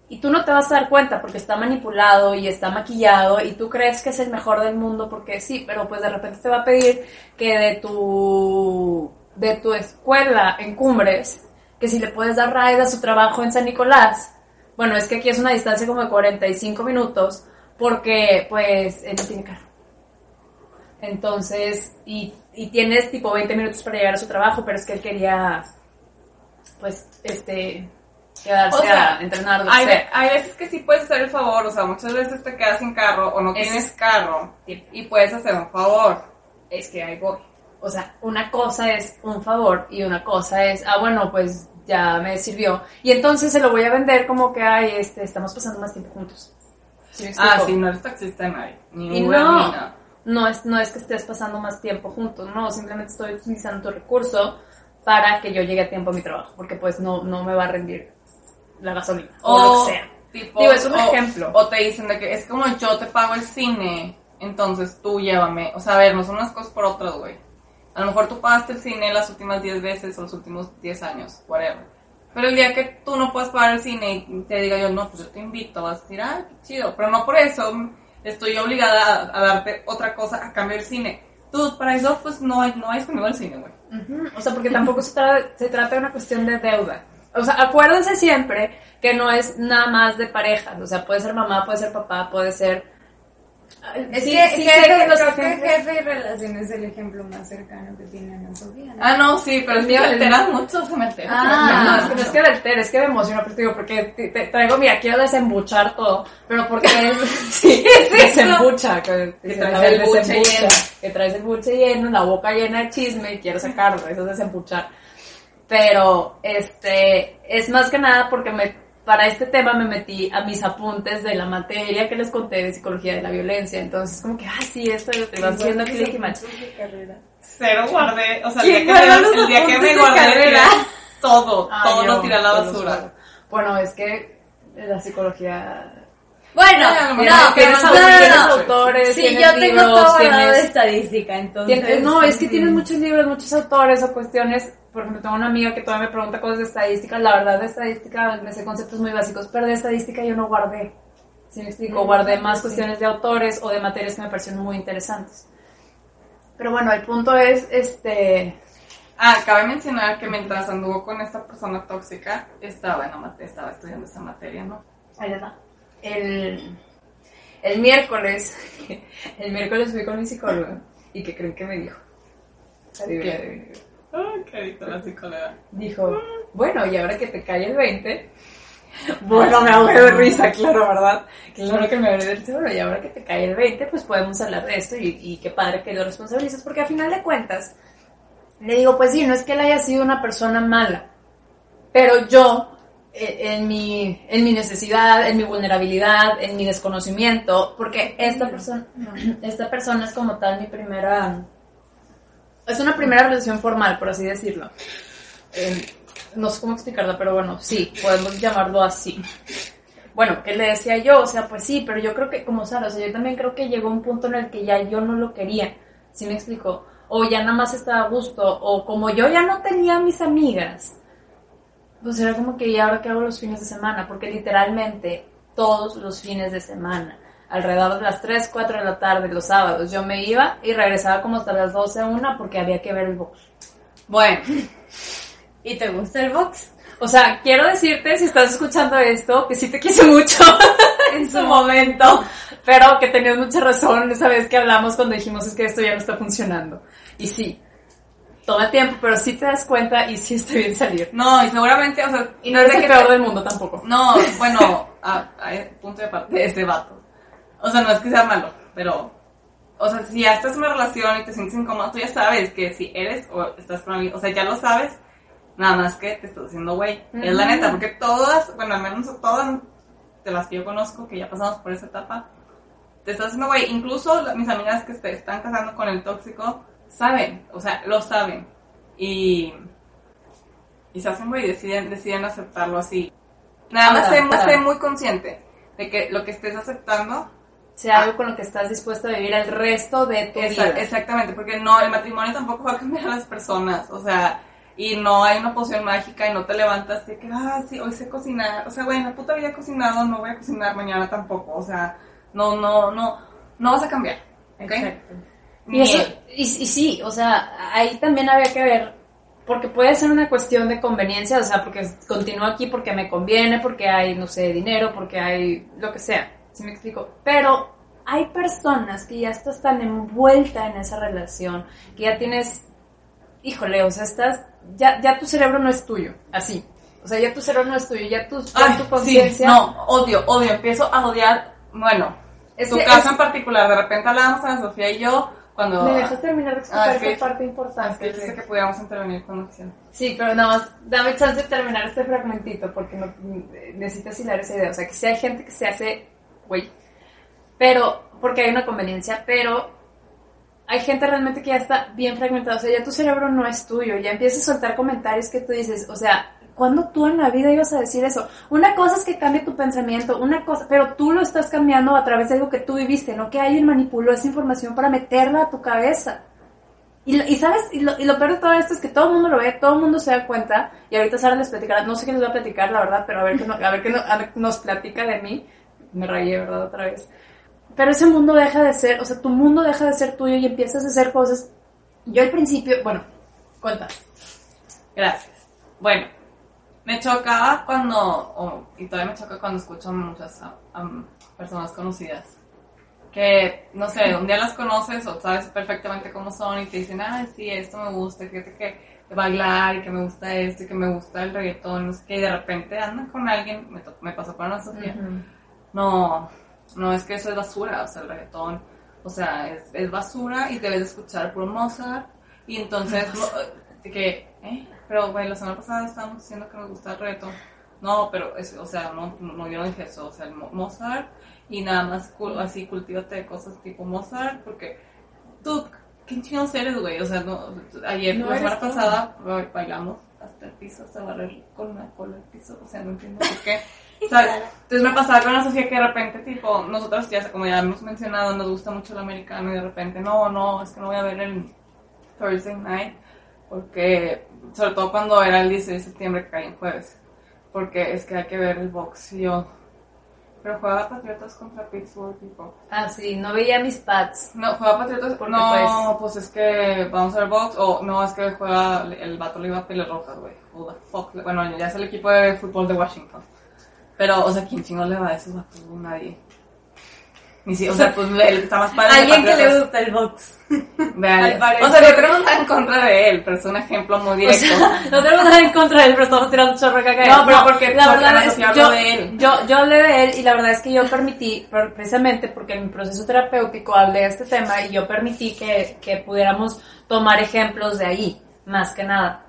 Speaker 1: Y tú no te vas a dar cuenta porque está manipulado y está maquillado y tú crees que es el mejor del mundo porque sí, pero pues de repente te va a pedir que de tu, de tu escuela en Cumbres, que si le puedes dar ride a su trabajo en San Nicolás. Bueno, es que aquí es una distancia como de 45 minutos porque pues él no tiene carro. Entonces, y, y tienes tipo 20 minutos para llegar a su trabajo, pero es que él quería, pues, este, quedarse
Speaker 3: O sea,
Speaker 1: a entrenar
Speaker 3: Hay,
Speaker 1: que sea.
Speaker 3: hay veces que sí puedes hacer el favor, o sea, muchas veces te quedas sin carro o no
Speaker 1: Es-
Speaker 3: tienes carro y puedes hacer un favor.
Speaker 1: Es que ahí voy. O sea, una cosa es un favor y una cosa es, ah, bueno, pues ya me sirvió. Y entonces se lo voy a vender como que, ay, este, estamos pasando más tiempo juntos. ¿Sí me
Speaker 3: Ah, sí, no eres taxista de nadie. Ni
Speaker 1: Y
Speaker 3: Uber,
Speaker 1: no,
Speaker 3: ni nada.
Speaker 1: no es, no es que estés pasando más tiempo juntos, no, simplemente estoy utilizando tu recurso para que yo llegue a tiempo a mi trabajo, porque pues no, no me va a rendir la gasolina o, lo que sea.
Speaker 3: tipo,
Speaker 1: Digo, es un
Speaker 3: o-
Speaker 1: ejemplo.
Speaker 3: O te dicen de que es como yo te pago el cine, entonces tú llévame. O sea, a ver, no son unas cosas por otras, güey. A lo mejor tú pagaste el cine las últimas 10 veces o los últimos 10 años, whatever. Pero el día que tú no puedas pagar el cine y te diga yo, no, pues yo te invito, vas a decir, ah, qué chido. Pero no por eso estoy obligada a, darte otra cosa a cambio del cine. Tú, para eso, pues no hay, no hay disponible el cine, güey.
Speaker 1: O sea, porque tampoco se, tra- se trata de una cuestión de deuda. O sea, acuérdense siempre que no es nada más de parejas. O sea, puede ser mamá, puede ser papá, puede ser...
Speaker 2: Es
Speaker 1: Sí,
Speaker 2: que,
Speaker 1: sí
Speaker 2: jefe,
Speaker 1: que los
Speaker 2: creo que jefe y relación es el ejemplo más cercano que tiene Ana Sofía. ¿no?
Speaker 3: Ah, no, sí, pero es que alteras mucho, se me altera.
Speaker 1: Ah, no, es que no es que me altere, es que me emociona, pero te digo, porque te, te traigo, mira, quiero desembuchar todo, pero porque él, sí, desembucha, que,
Speaker 3: Que traes el buche lleno.
Speaker 1: que traes el buche lleno, la boca llena de chisme y quiero sacarlo, eso es desembuchar. Pero, este, es más que nada porque me, para este tema me metí a mis apuntes de la materia que les conté de psicología de la violencia, entonces como que, ah, sí, esto lo te vas viendo clic y match.
Speaker 3: Cero guardé, o sea, el
Speaker 2: ¿Quién
Speaker 3: día que me, el día que me guardé todo,
Speaker 1: Ah,
Speaker 3: todo
Speaker 1: yo,
Speaker 3: lo tiré a la basura.
Speaker 1: Bueno, es que la psicología
Speaker 2: Bueno,
Speaker 3: Ah,
Speaker 2: no, no,
Speaker 1: tienes,
Speaker 2: no,
Speaker 1: au-
Speaker 2: no, no,
Speaker 1: tienes autores,
Speaker 2: Sí,
Speaker 1: tienes
Speaker 2: yo tengo
Speaker 1: libros,
Speaker 2: todo guardado de
Speaker 1: tienes,
Speaker 2: estadística, entonces...
Speaker 1: tienes- no, es que tienes muchos libros, muchos autores o cuestiones. Por ejemplo, tengo una amiga que todavía me pregunta cosas de estadística. La verdad, de estadística me sé conceptos muy básicos, pero de estadística yo no guardé. ¿Sí me explico?
Speaker 2: Mm,
Speaker 1: Guardé más
Speaker 2: sí.
Speaker 1: cuestiones de autores o de materias que me parecieron muy interesantes. Pero bueno, el punto es, este,
Speaker 3: Ah, cabe mencionar que mientras anduvo con esta persona tóxica, estaba, en la estaba estudiando esa materia, ¿no?
Speaker 1: Ahí va. El, el miércoles, el miércoles fui con mi psicóloga y que creen que me dijo. Adivina, adivina.
Speaker 3: Ay, qué adicta la psicóloga.
Speaker 1: Dijo, bueno, y ahora que te cae el 20, bueno, me ahogué de risa, claro, ¿verdad? Claro que me ahogué de risa, bueno, y ahora que te cae el 20, pues podemos hablar de esto y, y qué padre que lo responsabilices, porque a final de cuentas, le digo, pues sí, no es que él haya sido una persona mala, pero yo, en mi, en mi necesidad, en mi vulnerabilidad, en mi desconocimiento, porque esta persona, esta persona es como tal mi primera, es una primera relación formal, por así decirlo. Eh, no sé cómo explicarlo, pero bueno, sí, podemos llamarlo así. Bueno, ¿qué le decía yo? O sea, pues sí, pero yo creo que, como Sara, o sea, yo también creo que llegó un punto en el que ya yo no lo quería, ¿sí me explico? O ya nada más estaba a gusto, o como yo ya no tenía mis amigas, pues era como que, ¿y ahora qué hago los fines de semana? Porque literalmente todos los fines de semana, alrededor de las 3, 4 de la tarde, los sábados, yo me iba y regresaba como hasta las 12, 1 porque había que ver el box.
Speaker 3: Bueno,
Speaker 2: ¿Y te gusta el box?
Speaker 1: O sea, quiero decirte, si estás escuchando esto, que sí te quise mucho en su momento, pero que tenías mucha razón esa vez que hablamos cuando dijimos es que esto ya no está funcionando. Y sí, toma tiempo, pero sí te das cuenta y sí está bien salir.
Speaker 3: no, y seguramente, o sea,
Speaker 1: Y no
Speaker 3: desde
Speaker 1: el peor
Speaker 3: te-
Speaker 1: del mundo tampoco.
Speaker 3: No, bueno, a, a punto de parte de este vato. O sea, no es que sea malo, pero o sea, si ya estás en una relación y te sientes incómodo, tú ya sabes que si eres o estás con alguien, o sea, ya lo sabes, nada más que te estás haciendo güey. Es la neta, porque todas, bueno, al menos todas de las que yo conozco, que ya pasamos por esa etapa, te estás haciendo güey. Incluso mis amigas que se están casando con el tóxico, saben, o sea, lo saben. Y, y se hacen güey, deciden, deciden aceptarlo así. Nada más sé, muy consciente de que lo que estés aceptando
Speaker 1: Sea algo con lo que estás dispuesto a vivir el resto de tu
Speaker 3: Esa-
Speaker 1: vida.
Speaker 3: exactamente, porque no, el matrimonio tampoco va a cambiar a las personas, o sea, y no hay una poción mágica y no te levantas de que, ah, sí, hoy sé cocinar, o sea, güey, en la puta he cocinado, no voy a cocinar mañana tampoco, o sea, no, no, no, no vas a cambiar, ¿ok?
Speaker 1: Exacto. Y, eso, y, y sí, o sea, ahí también había que ver, porque puede ser una cuestión de conveniencia, o sea, porque continúo aquí porque me conviene, porque hay, no sé, dinero, porque hay lo que sea, si me explico. Pero hay personas que ya estás tan envuelta en esa relación, que ya tienes, híjole, o sea, estás, ya, ya tu cerebro no es tuyo, así. O sea, ya tu cerebro no es tuyo, ya tu, ya
Speaker 3: Ay,
Speaker 1: tu
Speaker 3: sí,
Speaker 1: conciencia.
Speaker 3: no, odio, odio, empiezo a odiar, bueno,
Speaker 1: Es
Speaker 3: tu caso
Speaker 1: es-
Speaker 3: en particular, de repente hablábamos a Sofía y yo, cuando...
Speaker 1: ¿Me dejas terminar de explicar
Speaker 3: Ah, es que-
Speaker 1: esta parte
Speaker 3: Es
Speaker 1: importante?
Speaker 3: que dijiste que pudiéramos intervenir cuando quisieras.
Speaker 1: Sí, pero nada más, dame chance de terminar este fragmentito porque no, necesitas hilar esa idea. O sea, que sí hay gente que se hace, güey, pero, porque hay una conveniencia, pero hay gente realmente que ya está bien fragmentada. O sea, ya tu cerebro no es tuyo, ya empiezas a soltar comentarios que tú dices, o sea, ¿cuándo tú en la vida ibas a decir eso? Una cosa es que cambie tu pensamiento, una cosa, pero tú lo estás cambiando a través de algo que tú viviste, no que alguien manipuló esa información para meterla a tu cabeza. Y, y sabes, y lo, y lo peor de todo esto es que todo el mundo lo ve, todo el mundo se da cuenta, y ahorita Sara les platicará, no sé qué les va a platicar, la verdad, pero a ver qué, no- a ver qué no- a ver nos platica de mí. Me rayé, ¿verdad? Otra vez. Pero ese mundo deja de ser, o sea, tu mundo deja de ser tuyo y empiezas a hacer cosas. Yo al principio, bueno, cuenta.
Speaker 3: Gracias. Bueno, me chocaba cuando, o- y todavía me choca cuando escucho a muchas a- a personas conocidas, que, no sé, un día las conoces o sabes perfectamente cómo son y te dicen, ah, sí, esto me gusta, fíjate que bailar y que me gusta esto y que me gusta el reggaetón, no sé qué, y de repente andan con alguien, me, me pasó con Ana Sofía, no, no es que eso es basura, o sea, el reggaetón, o sea, es, es basura y debes de escuchar puro Mozart. Y entonces, no, de que, ¿eh? Pero, güey, la semana pasada estábamos diciendo que nos gusta el reggaetón. No, pero, es, o sea, no, no, yo no dije eso, o sea, el Mozart y nada más, así, cultívate de cosas tipo Mozart, porque tú, ¿qué chingados eres, güey? O sea, no, ayer,
Speaker 1: No
Speaker 3: la semana
Speaker 1: tú.
Speaker 3: pasada, ba- bailamos hasta el piso, hasta barrer con la cola el piso, o sea, no entiendo por qué. O sea, entonces me pasaba con la Sofía que de repente, tipo, nosotros ya, como ya hemos mencionado, nos gusta mucho el americano y de repente, no, no, es que no voy a ver el Thursday night, porque, sobre todo cuando era el 16 de septiembre que caía en jueves, porque es que hay que ver el box y yo, pero juega Patriotas contra Pittsburgh, tipo.
Speaker 1: Ah, sí, no veía mis pads.
Speaker 3: No, juega Patriotas,
Speaker 1: Porque,
Speaker 3: no, pues es que vamos a ver box, o no, es que juega, el vato le iba a Rojas, güey, who the fuck, bueno, ya es el equipo de fútbol de Washington. Pero, o sea, ¿quién chingón le va a esos vatos? Nadie. Ni si, o sea, pues él está más padre.
Speaker 2: Alguien que le gusta el box. Parecer.
Speaker 3: O sea, no tenemos nada en contra de él, pero es un ejemplo muy
Speaker 1: O
Speaker 3: directo.
Speaker 1: sea, no tenemos nada en contra de él, pero estamos tirando chorro caca.
Speaker 3: No, pero porque
Speaker 1: la verdad es que yo,
Speaker 3: de él.
Speaker 1: yo, yo hablé de él y la verdad es que yo permití, precisamente porque en mi proceso terapéutico hablé de este tema y yo permití que, que pudiéramos tomar ejemplos de ahí, más que nada.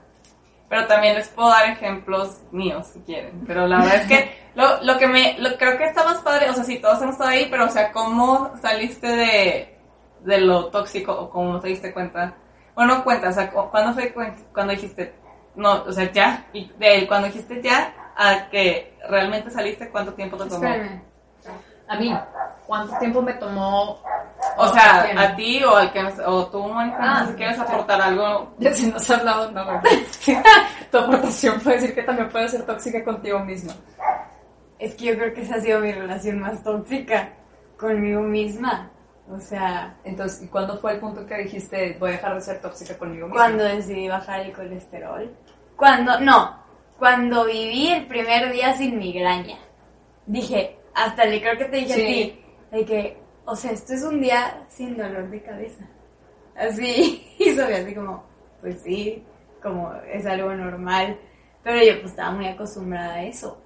Speaker 3: Pero también les puedo dar ejemplos míos si quieren. Pero la verdad es que lo, lo que me, lo, creo que está más padre, o sea, sí, todos hemos estado ahí, pero o sea, ¿cómo saliste de, de lo tóxico o cómo te diste cuenta? Bueno, cuenta, o sea, cu- ¿cuándo fue cu- cuando dijiste, no, o sea, ya, y de cuando dijiste ya a que realmente saliste, ¿cuánto tiempo te tomó?
Speaker 2: Espérame.
Speaker 1: A mí, ¿cuánto tiempo me tomó?
Speaker 3: O sea,
Speaker 1: ¿quién?
Speaker 3: a ti o al que o tú, Mónica, no sé
Speaker 1: Ah.
Speaker 3: si quieres aportar algo.
Speaker 1: Ya si no has hablado, no, güey. tu aportación puede decir que también puede ser tóxica contigo misma.
Speaker 2: Es que yo creo que esa ha sido mi relación más tóxica conmigo misma. O sea,
Speaker 1: Entonces, ¿y cuándo fue el punto que dijiste voy a dejar de ser tóxica conmigo misma?
Speaker 2: cuando decidí bajar el colesterol. Cuando, no, cuando viví el primer día sin migraña. Dije, hasta le creo que te dije
Speaker 1: Sí.
Speaker 2: a ti, de que, o sea, esto es un día sin dolor de cabeza. Así, y Sofía así como, pues sí, como es algo normal. Pero yo pues estaba muy acostumbrada a eso.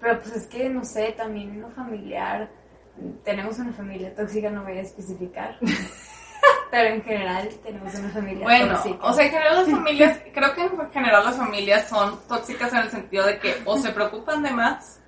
Speaker 2: Pero pues es que, no sé, también en lo familiar, tenemos una familia tóxica, no voy a especificar. Pero en general tenemos una familia
Speaker 3: Bueno,
Speaker 2: tóxica.
Speaker 3: o sea, en general las familias, creo que en general las familias son tóxicas en el sentido de que o se preocupan de más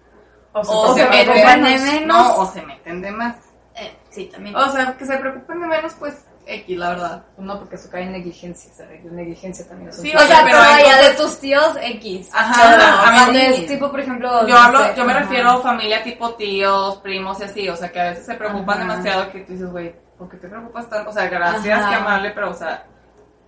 Speaker 1: O,
Speaker 3: o,
Speaker 2: se
Speaker 3: se, meten
Speaker 2: preocupan de menos.
Speaker 3: No, o se meten de más.
Speaker 2: Eh, sí, también.
Speaker 3: O sea, que se preocupen de menos, pues X, la verdad.
Speaker 1: No, porque eso cae en negligencia, ¿sabes? Negligencia también es
Speaker 3: Sí,
Speaker 2: o sea,
Speaker 3: pero
Speaker 2: allá
Speaker 3: cosas-
Speaker 2: de tus tíos X.
Speaker 3: Ajá,
Speaker 2: Pero
Speaker 3: o sea, a mí
Speaker 2: cuando
Speaker 3: sí.
Speaker 2: es tipo, por ejemplo,
Speaker 3: Yo
Speaker 2: no
Speaker 3: hablo,
Speaker 2: sé,
Speaker 3: yo me
Speaker 2: ajá.
Speaker 3: refiero a familia tipo tíos, primos y así, o sea, que a veces se preocupan
Speaker 1: Ajá.
Speaker 3: demasiado que tú dices, güey, ¿por qué te preocupas tanto? O sea, gracias,
Speaker 2: Ajá.
Speaker 3: qué amable, pero, o sea,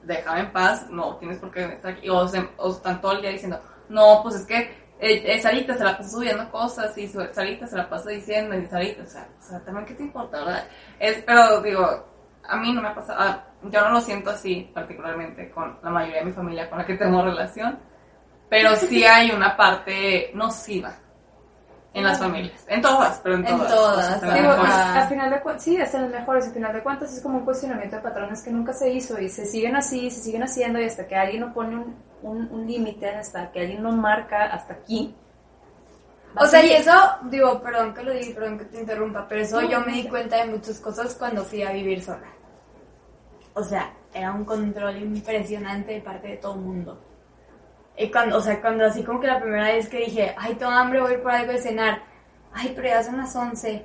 Speaker 3: déjame en paz, no tienes por qué estar aquí. O, se- o están todo el día diciendo, no, pues es que eh, eh, Sarita se la pasa subiendo cosas y su- Sarita se la pasa diciendo y Sarita, o sea, o sea, también qué te importa, ¿verdad? Es, pero digo, a mí no me ha pasado, ah, yo no lo siento así particularmente con la mayoría de mi familia con la que tengo relación, pero sí hay una parte nociva en las familias, en todas, pero en
Speaker 2: En
Speaker 3: todas.
Speaker 2: todas,
Speaker 3: o sea,
Speaker 1: Digo, al final de cuentas, sí, hasta las mejores, al final de cuentas es como un cuestionamiento de patrones que nunca se hizo y se siguen así, se siguen haciendo y hasta que alguien no pone un, un, un límite, hasta que alguien no marca hasta aquí.
Speaker 2: O sea, y eso, digo, perdón que lo diga, perdón que te interrumpa, pero eso
Speaker 1: No,
Speaker 2: yo me di cuenta de muchas cosas cuando fui a vivir sola. O sea, era un control impresionante de parte de todo el mundo. Y cuando, o sea, cuando así como que la primera vez que dije, ay, tengo hambre, voy por algo de cenar. Ay, pero ya son las 11.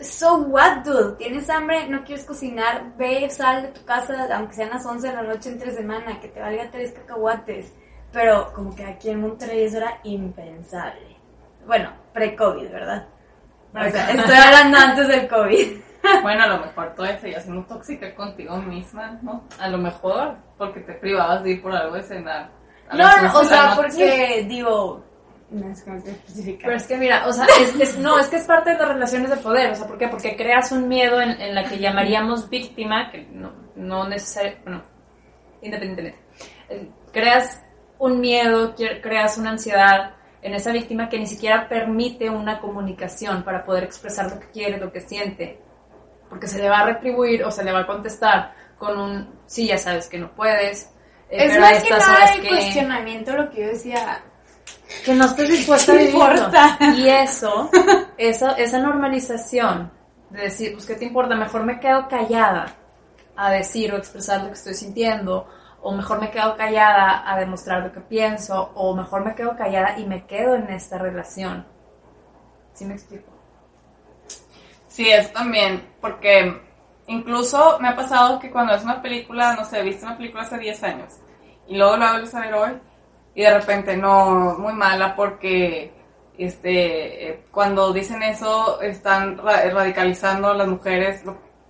Speaker 2: So what, dude? ¿Tienes hambre? ¿No quieres cocinar? Ve, sal de tu casa, aunque sean las 11 de la noche entre semana, que te valga tres cacahuates. Pero como que aquí en Monterrey eso era impensable. Bueno, pre-COVID, ¿verdad? O sea, estoy hablando antes del COVID.
Speaker 3: Bueno, a lo mejor tú seguías siendo tóxica contigo misma, ¿no?
Speaker 1: A lo mejor.
Speaker 3: Porque te privabas de ir por algo de cenar.
Speaker 2: No, no,
Speaker 3: 11
Speaker 2: o sea, porque digo... No, es que no quiero especificar.
Speaker 1: Pero es que mira, o sea, es, es- no, es que es parte de las relaciones de poder, o sea, ¿por qué? Porque creas un miedo en, en la que llamaríamos víctima, que no, no necesariamente, bueno, independientemente. Creas un miedo, creas una ansiedad en esa víctima que ni siquiera permite una comunicación para poder expresar lo que quiere, lo que siente. Porque se le va a retribuir o se le va a contestar con un, sí, ya sabes que no puedes. eh,
Speaker 2: es
Speaker 1: pero
Speaker 2: más que nada el
Speaker 1: que-
Speaker 2: cuestionamiento lo que yo decía.
Speaker 1: Que no estés dispuesta a
Speaker 2: ¿Qué
Speaker 1: vivirlo. Y eso, esa, esa normalización de decir, pues, ¿qué te importa? Mejor me quedo callada a decir o expresar lo que estoy sintiendo, o mejor me quedo callada a demostrar lo que pienso, o mejor me quedo callada y me quedo en esta relación. ¿Sí me explico?
Speaker 3: Sí, eso también, porque incluso me ha pasado que cuando es una película, no sé, viste una película hace 10 años y luego la vuelves a ver hoy y de repente no, muy mala porque este eh, cuando dicen eso están ra- radicalizando a las mujeres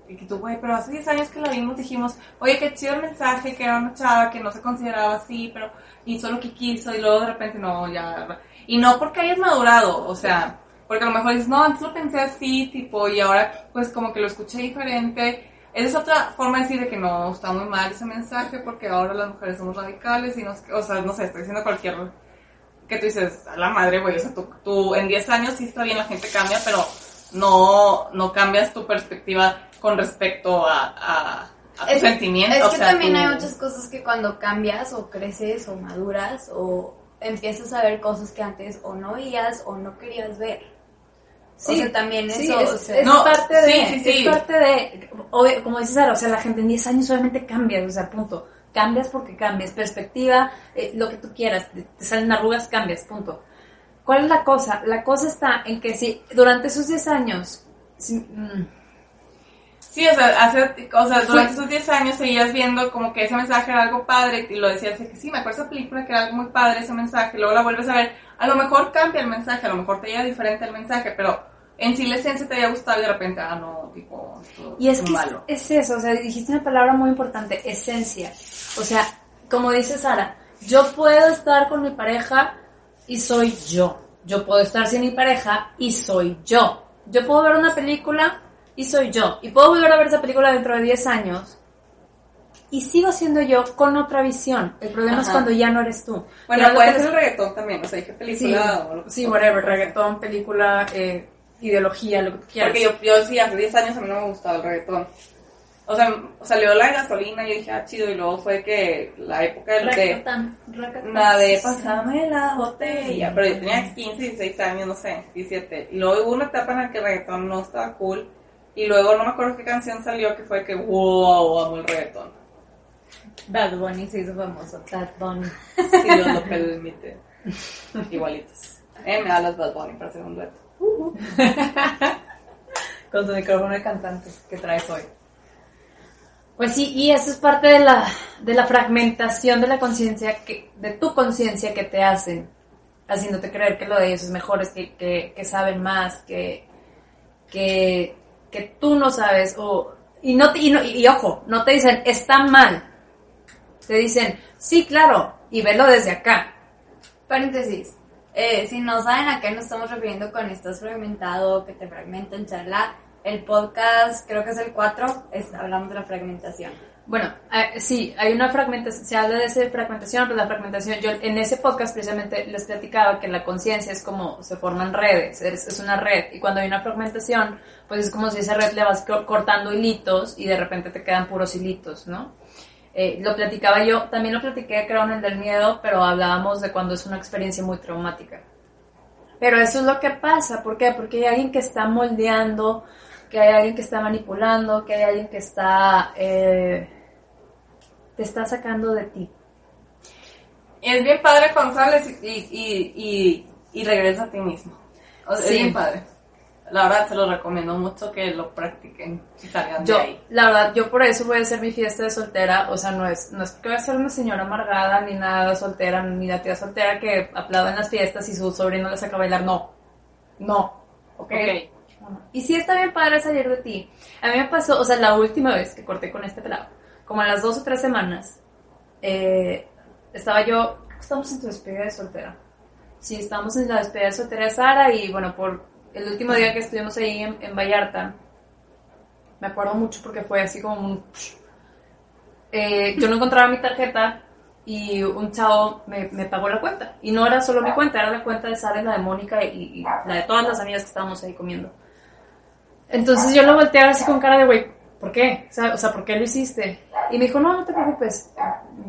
Speaker 3: y tú, güey, pero hace 10 años que la vimos dijimos, oye, qué chido el mensaje, que era una chava que no se consideraba así, pero hizo lo que quiso y luego de repente no, ya... Y no porque hayas madurado, o sea, porque a lo mejor dices, no, antes lo pensé así, tipo, y ahora pues como que lo escuché diferente. Esa es otra forma de decir de que no, está muy mal ese mensaje porque ahora las mujeres somos radicales y no sé qué, o sea, no sé, estoy diciendo cualquier... Que tú dices, a la madre, güey, o sea, tú, tú en 10 años sí está bien, la gente cambia, pero no, no cambias tu perspectiva con respecto a, a, a tu
Speaker 2: Es,
Speaker 3: sentimiento.
Speaker 2: es
Speaker 3: o
Speaker 2: que
Speaker 3: sea,
Speaker 2: también hay muchas cosas que cuando cambias o creces o maduras o empiezas a ver cosas que antes o no veías o no querías ver. O sea, también
Speaker 1: sí,
Speaker 2: eso,
Speaker 1: es,
Speaker 2: o sea,
Speaker 1: es
Speaker 3: No,
Speaker 1: parte de,
Speaker 3: sí, sí, sí.
Speaker 1: es parte de, obvio, como dices Sara, o sea, la gente en 10 años obviamente cambias, o sea, punto. Cambias porque cambias, perspectiva, eh, lo que tú quieras, te, te salen arrugas, cambias, punto. ¿Cuál es la cosa? La cosa está en que si durante esos 10 años, si, mm,
Speaker 3: Sí, o sea, hace, o sea, durante esos 10 años seguías viendo como que ese mensaje era algo padre y lo decías de que sí, me acuerdo esa película que era algo muy padre ese mensaje, luego la vuelves a ver, a lo mejor cambia el mensaje, a lo mejor te llega diferente el mensaje, pero en sí la esencia te había gustado y de repente, ah, no, tipo, esto
Speaker 1: Y es que es,
Speaker 3: malo.
Speaker 1: es eso, o sea, dijiste una palabra muy importante, esencia. O sea, como dice Sara, yo puedo estar con mi pareja y soy yo. Yo puedo estar sin mi pareja y soy yo. Yo puedo ver una película y soy yo. Y puedo volver a ver esa película dentro de 10 años y sigo siendo yo con otra visión. El problema es
Speaker 3: Ajá.
Speaker 1: cuando ya no eres tú.
Speaker 3: Bueno, puede ser
Speaker 1: les-
Speaker 3: el reggaetón también, o sea, dije
Speaker 1: Sí,
Speaker 3: película o lo que
Speaker 1: sí, whatever, reggaetón, película, eh, ideología, lo que quieras.
Speaker 3: Porque yo, yo sí, hace 10 años a mí no me gustaba el reggaetón. o sea, salió la gasolina y yo dije, ah, chido, y luego fue que la época de,
Speaker 1: racatán.
Speaker 3: la de pasarme la botella, pero yo tenía 15, 16 años, no sé, 17, y luego hubo una etapa en la que el reggaetón no estaba cool, y luego no me acuerdo qué canción salió que fue que, wow, amo el reggaetón.
Speaker 1: Bad Bunny se hizo famoso. Bad Bunny.
Speaker 3: Si Dios lo permite. Igualitos. Eh, me da las Bad Bunny para hacer un dueto.
Speaker 1: Con tu micrófono de cantante que traes hoy. Pues sí, y eso es parte de la, de la fragmentación de la conciencia, de tu conciencia que te hacen, haciéndote creer que lo de ellos es mejor, es que, que, saben más, que, que, que tú no sabes, o, y, no, y, y ojo, no te dicen, está mal, te dicen, sí, claro, y velo desde acá.
Speaker 2: Paréntesis. Eh, si no saben a qué nos estamos refiriendo con estás fragmentado, que te fragmentan, charla, el podcast, creo que es el 4, es, hablamos de la fragmentación.
Speaker 1: Bueno, eh, sí, hay una fragmentación, se habla de esa fragmentación, pero la fragmentación, yo en ese podcast precisamente les platicaba que la conciencia es como se forman redes, es, es una red, y cuando hay una fragmentación, pues es como si esa red le vas co- cortando hilitos y de repente te quedan puros hilitos, ¿no? Eh, lo platicaba yo, también lo platiqué creo en el del miedo, pero hablábamos de cuando es una experiencia muy traumática. Pero eso es lo que pasa, ¿por qué? Porque hay alguien que está moldeando, que hay alguien que está manipulando, que hay alguien que está... eh, te está sacando de ti.
Speaker 3: Es bien padre cuando sales y, y, y, regresas a ti mismo. O sea,
Speaker 1: Sí.
Speaker 3: Es bien padre. La verdad, se lo recomiendo mucho que lo practiquen y salgan
Speaker 1: Yo,
Speaker 3: de ahí.
Speaker 1: la verdad, yo por eso voy a hacer mi fiesta de soltera, o sea, no es, no es que voy a ser una señora amargada, ni nada soltera, ni la tía soltera que aplaude en las fiestas y su sobrino le saca a bailar, no, no, ¿ok?
Speaker 3: Ok.
Speaker 1: Y sí está bien padre salir de ti. A mí me pasó, o sea, la última vez que corté con este pelado, como a las dos o tres semanas, eh, estaba yo, estamos en tu despedida de soltera. Sí, estábamos en la despedida de soltera de Sara y bueno, por el último día que estuvimos ahí en, en Vallarta, me acuerdo mucho porque fue así como un... Eh, yo no encontraba mi tarjeta y un chavo me, me pagó la cuenta. Y no era solo mi cuenta, era la cuenta de Sara la de Mónica y, y la de todas las amigas que estábamos ahí comiendo. Entonces yo lo volteé así con cara de, güey, ¿por qué? O sea, o sea, ¿por qué lo hiciste? Y me dijo, no, no te preocupes.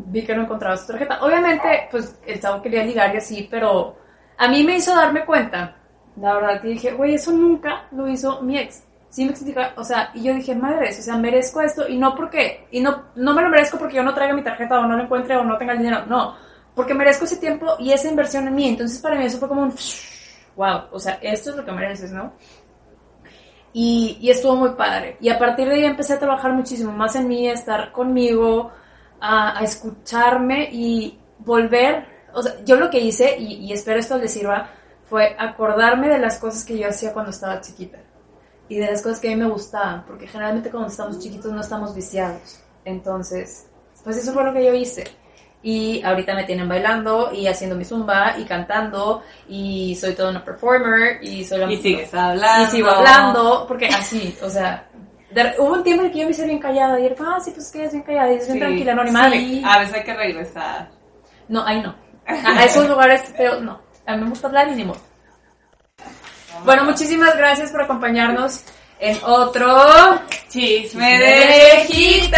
Speaker 1: Vi que no encontraba su tarjeta. Obviamente, pues el chavo quería ligar y así, pero a mí me hizo darme cuenta. La verdad, que dije, güey, eso nunca lo hizo mi ex. Sí me explica, o sea, y yo dije, madres, o sea, merezco esto y no porque, y no, no me lo merezco porque yo no traiga mi tarjeta o no lo encuentre o no tenga el dinero, no, porque merezco ese tiempo y esa inversión en mí. Entonces para mí eso fue como un, wow, o sea, esto es lo que mereces, ¿no? Y, y estuvo muy padre. Y a partir de ahí empecé a trabajar muchísimo más en mí, a estar conmigo, a, escucharme y volver. O sea, yo lo que hice, y, y espero esto les sirva, fue acordarme de las cosas que yo hacía cuando estaba chiquita. Y de las cosas que a mí me gustaban. Porque generalmente cuando estamos chiquitos no estamos viciados. Entonces, pues eso fue lo que yo hice. Y ahorita me tienen bailando y haciendo mi zumba y cantando y soy toda una performer y soy la
Speaker 3: Y sigues hablando.
Speaker 1: y sigo hablando, porque así, o sea, de- hubo un tiempo en el que yo me hice bien callada y era, ah, sí, pues que es bien callada y es bien
Speaker 3: Sí.
Speaker 1: tranquila, no, ni madre.
Speaker 3: Sí, A veces hay que regresar.
Speaker 1: No, ahí no. A, esos lugares feos, no. A mí me gusta hablar y ni modo. Bueno, muchísimas gracias por acompañarnos en otro
Speaker 3: Chisme
Speaker 1: de
Speaker 3: de